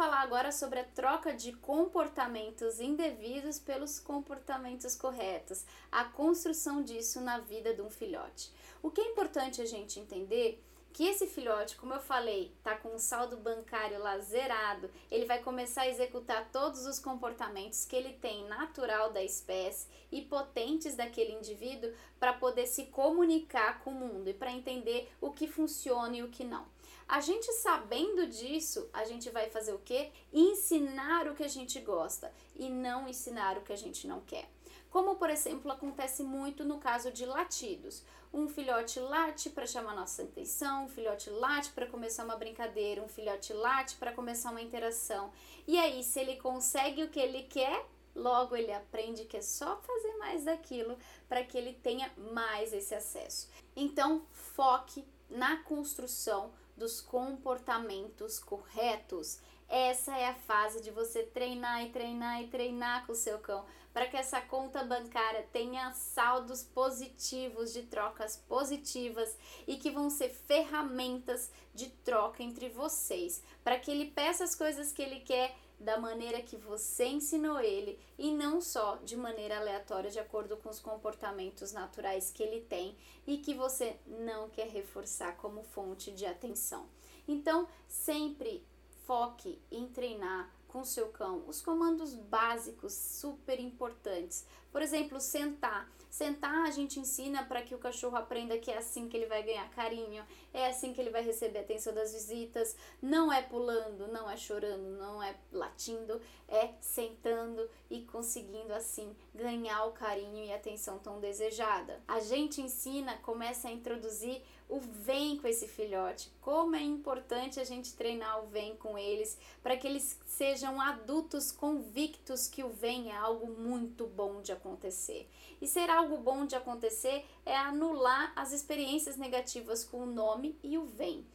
falar agora sobre a troca de comportamentos indevidos pelos comportamentos corretos, a construção disso na vida de um filhote. O que é importante a gente entender que esse filhote, como eu falei, tá com um saldo bancário lá zerado, ele vai começar a executar todos os comportamentos que ele tem natural da espécie e potentes daquele indivíduo para poder se comunicar com o mundo e para entender o que funciona e o que não. A gente sabendo disso, a gente vai fazer o quê? Ensinar o que a gente gosta e não ensinar o que a gente não quer. Como, por exemplo, acontece muito no caso de latidos. Um filhote late para chamar nossa atenção, um filhote late para começar uma brincadeira, um filhote late para começar uma interação. E aí, se ele consegue o que ele quer, logo ele aprende que é só fazer mais daquilo para que ele tenha mais esse acesso. Então, foque na construção dos comportamentos corretos. Essa é a fase de você treinar e treinar e treinar com o seu cão para que essa conta bancária tenha saldos positivos de trocas positivas e que vão ser ferramentas de troca entre vocês, para que ele peça as coisas que ele quer da maneira que você ensinou ele e não só de maneira aleatória, de acordo com os comportamentos naturais que ele tem e que você não quer reforçar como fonte de atenção. Então, sempre foque em treinar com seu cão os comandos básicos super importantes. Por exemplo, sentar. Sentar a gente ensina para que o cachorro aprenda que é assim que ele vai ganhar carinho, é assim que ele vai receber atenção das visitas. Não é pulando, não é chorando, não é latindo, é sentando e conseguindo assim ganhar o carinho e atenção tão desejada. A gente ensina, começa a introduzir o vem com esse filhote. Como é importante a gente treinar o vem com eles para que eles sejam adultos convictos que o vem é algo muito bom de acontecer. E ser algo bom de acontecer é anular as experiências negativas com o nome e o vem.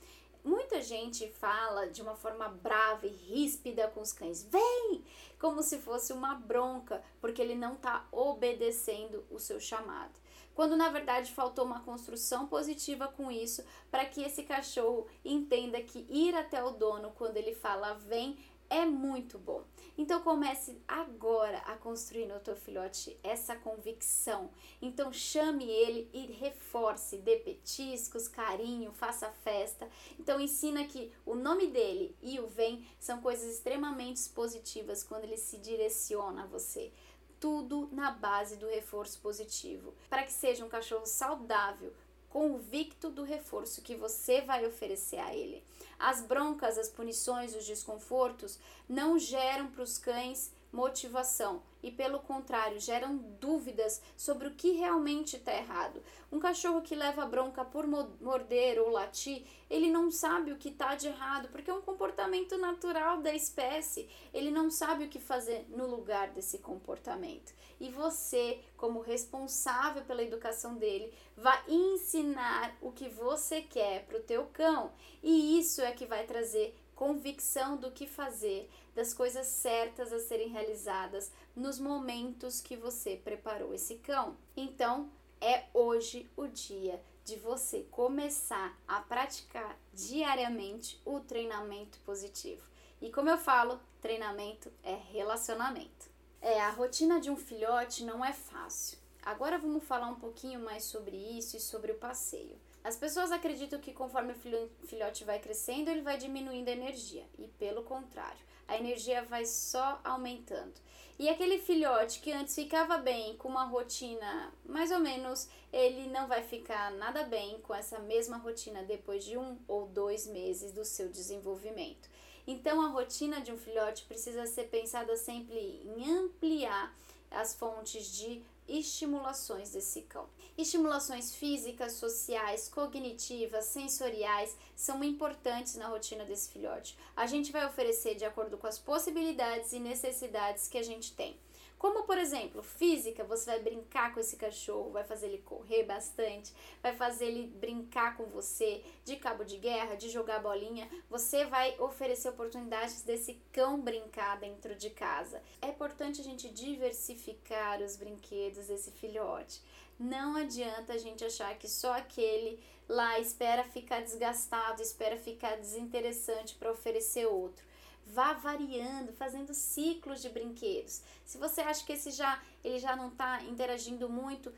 Muita gente fala de uma forma brava e ríspida com os cães, vem! Como se fosse uma bronca, porque ele não está obedecendo o seu chamado quando na verdade faltou uma construção positiva com isso para que esse cachorro entenda que ir até o dono quando ele fala vem é muito bom. Então comece agora a construir no teu filhote essa convicção. Então chame ele e reforce, dê petiscos, carinho, faça festa. Então ensina que o nome dele e o vem são coisas extremamente positivas quando ele se direciona a você tudo na base do reforço positivo, para que seja um cachorro saudável, convicto do reforço que você vai oferecer a ele. As broncas, as punições, os desconfortos não geram para os cães motivação e, pelo contrário, geram dúvidas sobre o que realmente está errado. Um cachorro que leva bronca por morder ou latir, ele não sabe o que está de errado, porque é um comportamento natural da espécie. Ele não sabe o que fazer no lugar desse comportamento. E você, como responsável pela educação dele, vai ensinar o que você quer para o teu cão. E isso é que vai trazer convicção do que fazer, das coisas certas a serem realizadas nos momentos que você preparou esse cão. Então, é hoje o dia de você começar a praticar diariamente o treinamento positivo. E como eu falo, treinamento é relacionamento. É, a rotina de um filhote não é fácil. Agora vamos falar um pouquinho mais sobre isso e sobre o passeio. As pessoas acreditam que conforme o filhote vai crescendo, ele vai diminuindo a energia, e pelo contrário, a energia vai só aumentando. E aquele filhote que antes ficava bem com uma rotina mais ou menos, ele não vai ficar nada bem com essa mesma rotina depois de um ou dois meses do seu desenvolvimento. Então, a rotina de um filhote precisa ser pensada sempre em ampliar as fontes de estimulações desse cão. Estimulações físicas, sociais, cognitivas, sensoriais são importantes na rotina desse filhote. A gente vai oferecer de acordo com as possibilidades e necessidades que a gente tem. Como, por exemplo, física, você vai brincar com esse cachorro, vai fazer ele correr bastante, vai fazer ele brincar com você, de cabo de guerra, de jogar bolinha. Você vai oferecer oportunidades desse cão brincar dentro de casa. É importante a gente diversificar os brinquedos desse filhote. Não adianta a gente achar que só aquele lá espera ficar desgastado, espera ficar desinteressante para oferecer outro vá variando, fazendo ciclos de brinquedos. Se você acha que esse já ele já não está interagindo muito,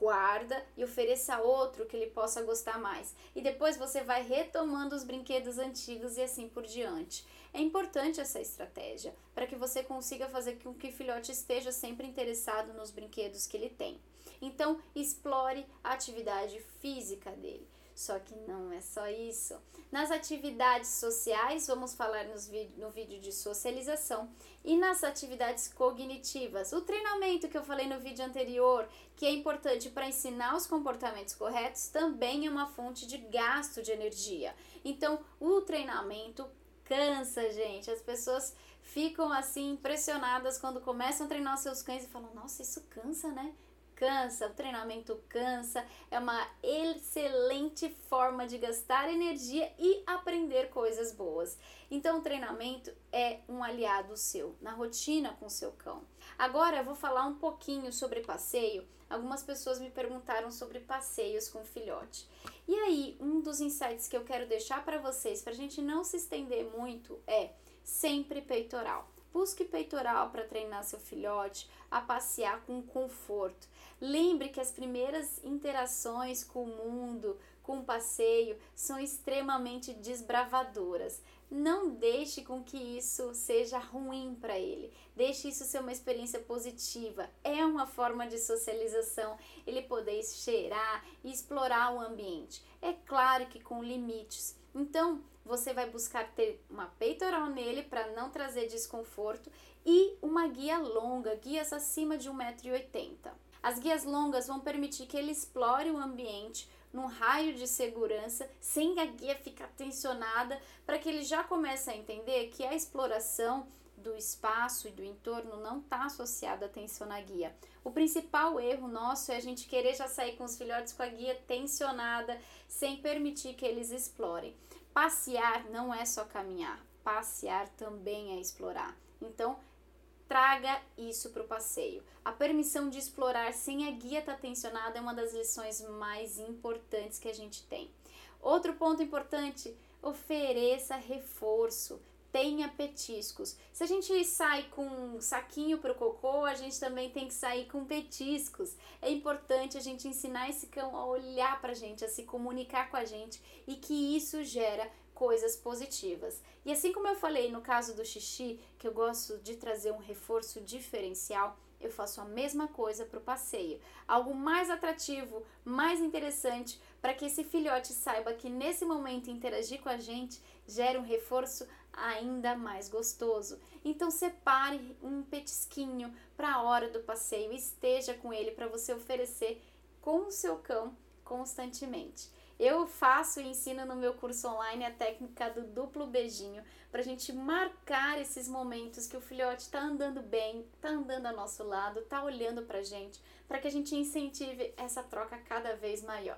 guarda e ofereça outro que ele possa gostar mais. E depois você vai retomando os brinquedos antigos e assim por diante. É importante essa estratégia para que você consiga fazer com que o filhote esteja sempre interessado nos brinquedos que ele tem. Então, explore a atividade física dele. Só que não é só isso. Nas atividades sociais, vamos falar no vídeo de socialização, e nas atividades cognitivas. O treinamento que eu falei no vídeo anterior, que é importante para ensinar os comportamentos corretos, também é uma fonte de gasto de energia. Então, o treinamento cansa, gente. As pessoas ficam assim impressionadas quando começam a treinar os seus cães e falam: "Nossa, isso cansa, né?" Cansa, o treinamento cansa, é uma excelente forma de gastar energia e aprender coisas boas. Então, o treinamento é um aliado seu na rotina com seu cão. Agora eu vou falar um pouquinho sobre passeio. Algumas pessoas me perguntaram sobre passeios com filhote. E aí, um dos insights que eu quero deixar para vocês, para a gente não se estender muito, é sempre peitoral. Busque peitoral para treinar seu filhote a passear com conforto. Lembre que as primeiras interações com o mundo, com o passeio, são extremamente desbravadoras. Não deixe com que isso seja ruim para ele. Deixe isso ser uma experiência positiva. É uma forma de socialização, ele poder cheirar e explorar o ambiente. É claro que com limites. Então, você vai buscar ter uma peitoral nele para não trazer desconforto e uma guia longa, guias acima de 1,80m. As guias longas vão permitir que ele explore o ambiente num raio de segurança, sem a guia ficar tensionada, para que ele já comece a entender que a exploração do espaço e do entorno não está associada a tensionar a guia. O principal erro nosso é a gente querer já sair com os filhotes com a guia tensionada, sem permitir que eles explorem. Passear não é só caminhar, passear também é explorar. Então, traga isso para o passeio. A permissão de explorar sem a guia estar tá tensionada é uma das lições mais importantes que a gente tem. Outro ponto importante: ofereça reforço. Tenha petiscos. Se a gente sai com um saquinho para o cocô, a gente também tem que sair com petiscos. É importante a gente ensinar esse cão a olhar para a gente, a se comunicar com a gente e que isso gera coisas positivas. E assim como eu falei no caso do xixi, que eu gosto de trazer um reforço diferencial, eu faço a mesma coisa para o passeio. Algo mais atrativo, mais interessante, para que esse filhote saiba que nesse momento interagir com a gente gera um reforço ainda mais gostoso. Então separe um petisquinho para a hora do passeio, esteja com ele para você oferecer com o seu cão constantemente. Eu faço e ensino no meu curso online a técnica do duplo beijinho para a gente marcar esses momentos que o filhote está andando bem, está andando ao nosso lado, está olhando para a gente, para que a gente incentive essa troca cada vez maior.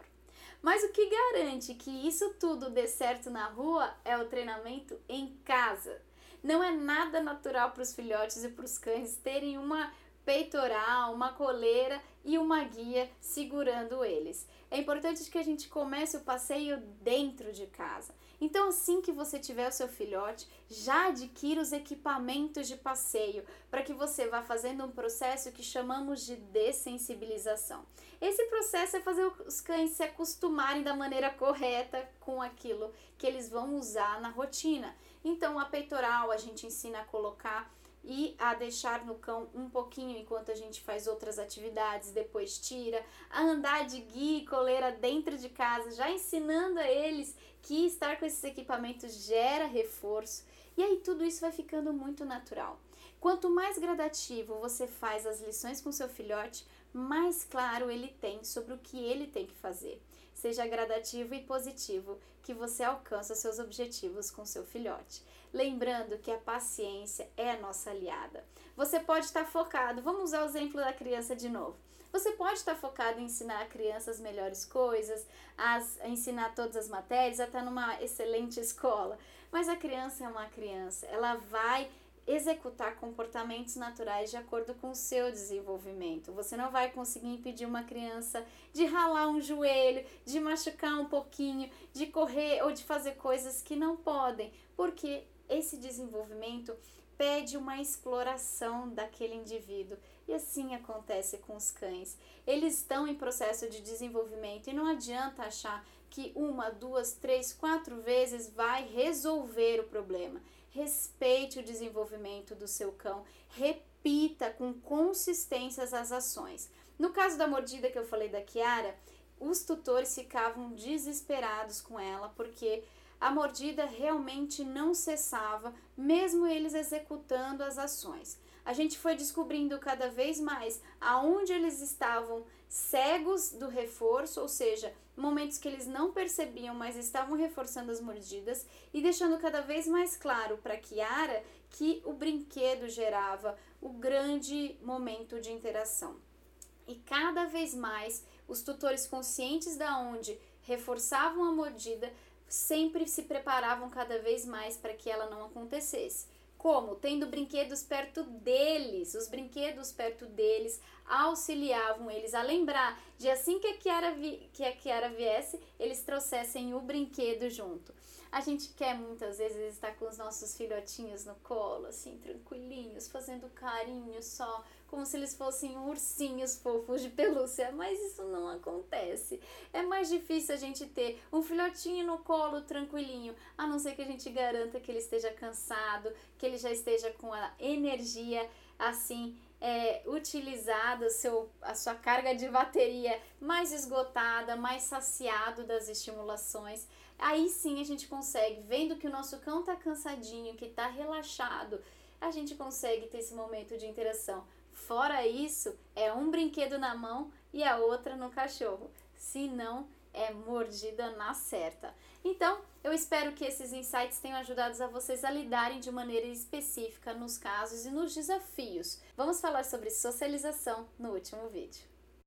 Mas o que garante que isso tudo dê certo na rua é o treinamento em casa. Não é nada natural para os filhotes e para os cães terem uma peitoral, uma coleira e uma guia segurando eles. É importante que a gente comece o passeio dentro de casa. Então, assim que você tiver o seu filhote, já adquira os equipamentos de passeio para que você vá fazendo um processo que chamamos de dessensibilização. Esse processo é fazer os cães se acostumarem da maneira correta com aquilo que eles vão usar na rotina. Então, a peitoral a gente ensina a colocar e a deixar no cão um pouquinho enquanto a gente faz outras atividades, depois tira, a andar de guia e coleira dentro de casa, já ensinando a eles que estar com esses equipamentos gera reforço, e aí tudo isso vai ficando muito natural. Quanto mais gradativo você faz as lições com seu filhote, mais claro ele tem sobre o que ele tem que fazer. Seja gradativo e positivo que você alcança seus objetivos com seu filhote. Lembrando que a paciência é a nossa aliada. Você pode estar focado, vamos usar o exemplo da criança de novo. Você pode estar focado em ensinar a criança as melhores coisas, as, a ensinar todas as matérias, até numa excelente escola. Mas a criança é uma criança, ela vai executar comportamentos naturais de acordo com o seu desenvolvimento. Você não vai conseguir impedir uma criança de ralar um joelho, de machucar um pouquinho, de correr ou de fazer coisas que não podem, porque esse desenvolvimento pede uma exploração daquele indivíduo. E assim acontece com os cães. Eles estão em processo de desenvolvimento e não adianta achar que uma, duas, três, quatro vezes vai resolver o problema. Respeite o desenvolvimento do seu cão, repita com consistência as ações. No caso da mordida que eu falei da Kiara, os tutores ficavam desesperados com ela porque a mordida realmente não cessava, mesmo eles executando as ações. A gente foi descobrindo cada vez mais aonde eles estavam cegos do reforço, ou seja, momentos que eles não percebiam, mas estavam reforçando as mordidas e deixando cada vez mais claro para Kiara que o brinquedo gerava o grande momento de interação. E cada vez mais os tutores conscientes da onde reforçavam a mordida sempre se preparavam cada vez mais para que ela não acontecesse. Como? Tendo brinquedos perto deles. Os brinquedos perto deles auxiliavam eles a lembrar de assim que a Kiara, vi, que a Kiara viesse, eles trouxessem o brinquedo junto. A gente quer muitas vezes estar com os nossos filhotinhos no colo, assim, tranquilinhos, fazendo carinho só, como se eles fossem ursinhos fofos de pelúcia, mas isso não acontece. É mais difícil a gente ter um filhotinho no colo tranquilinho, a não ser que a gente garanta que ele esteja cansado, que ele já esteja com a energia assim é, utilizada, seu, a sua carga de bateria mais esgotada, mais saciado das estimulações. Aí sim a gente consegue, vendo que o nosso cão tá cansadinho, que tá relaxado, a gente consegue ter esse momento de interação. Fora isso, é um brinquedo na mão e a outra no cachorro. Se não, é mordida na certa. Então, eu espero que esses insights tenham ajudado a vocês a lidarem de maneira específica nos casos e nos desafios. Vamos falar sobre socialização no último vídeo.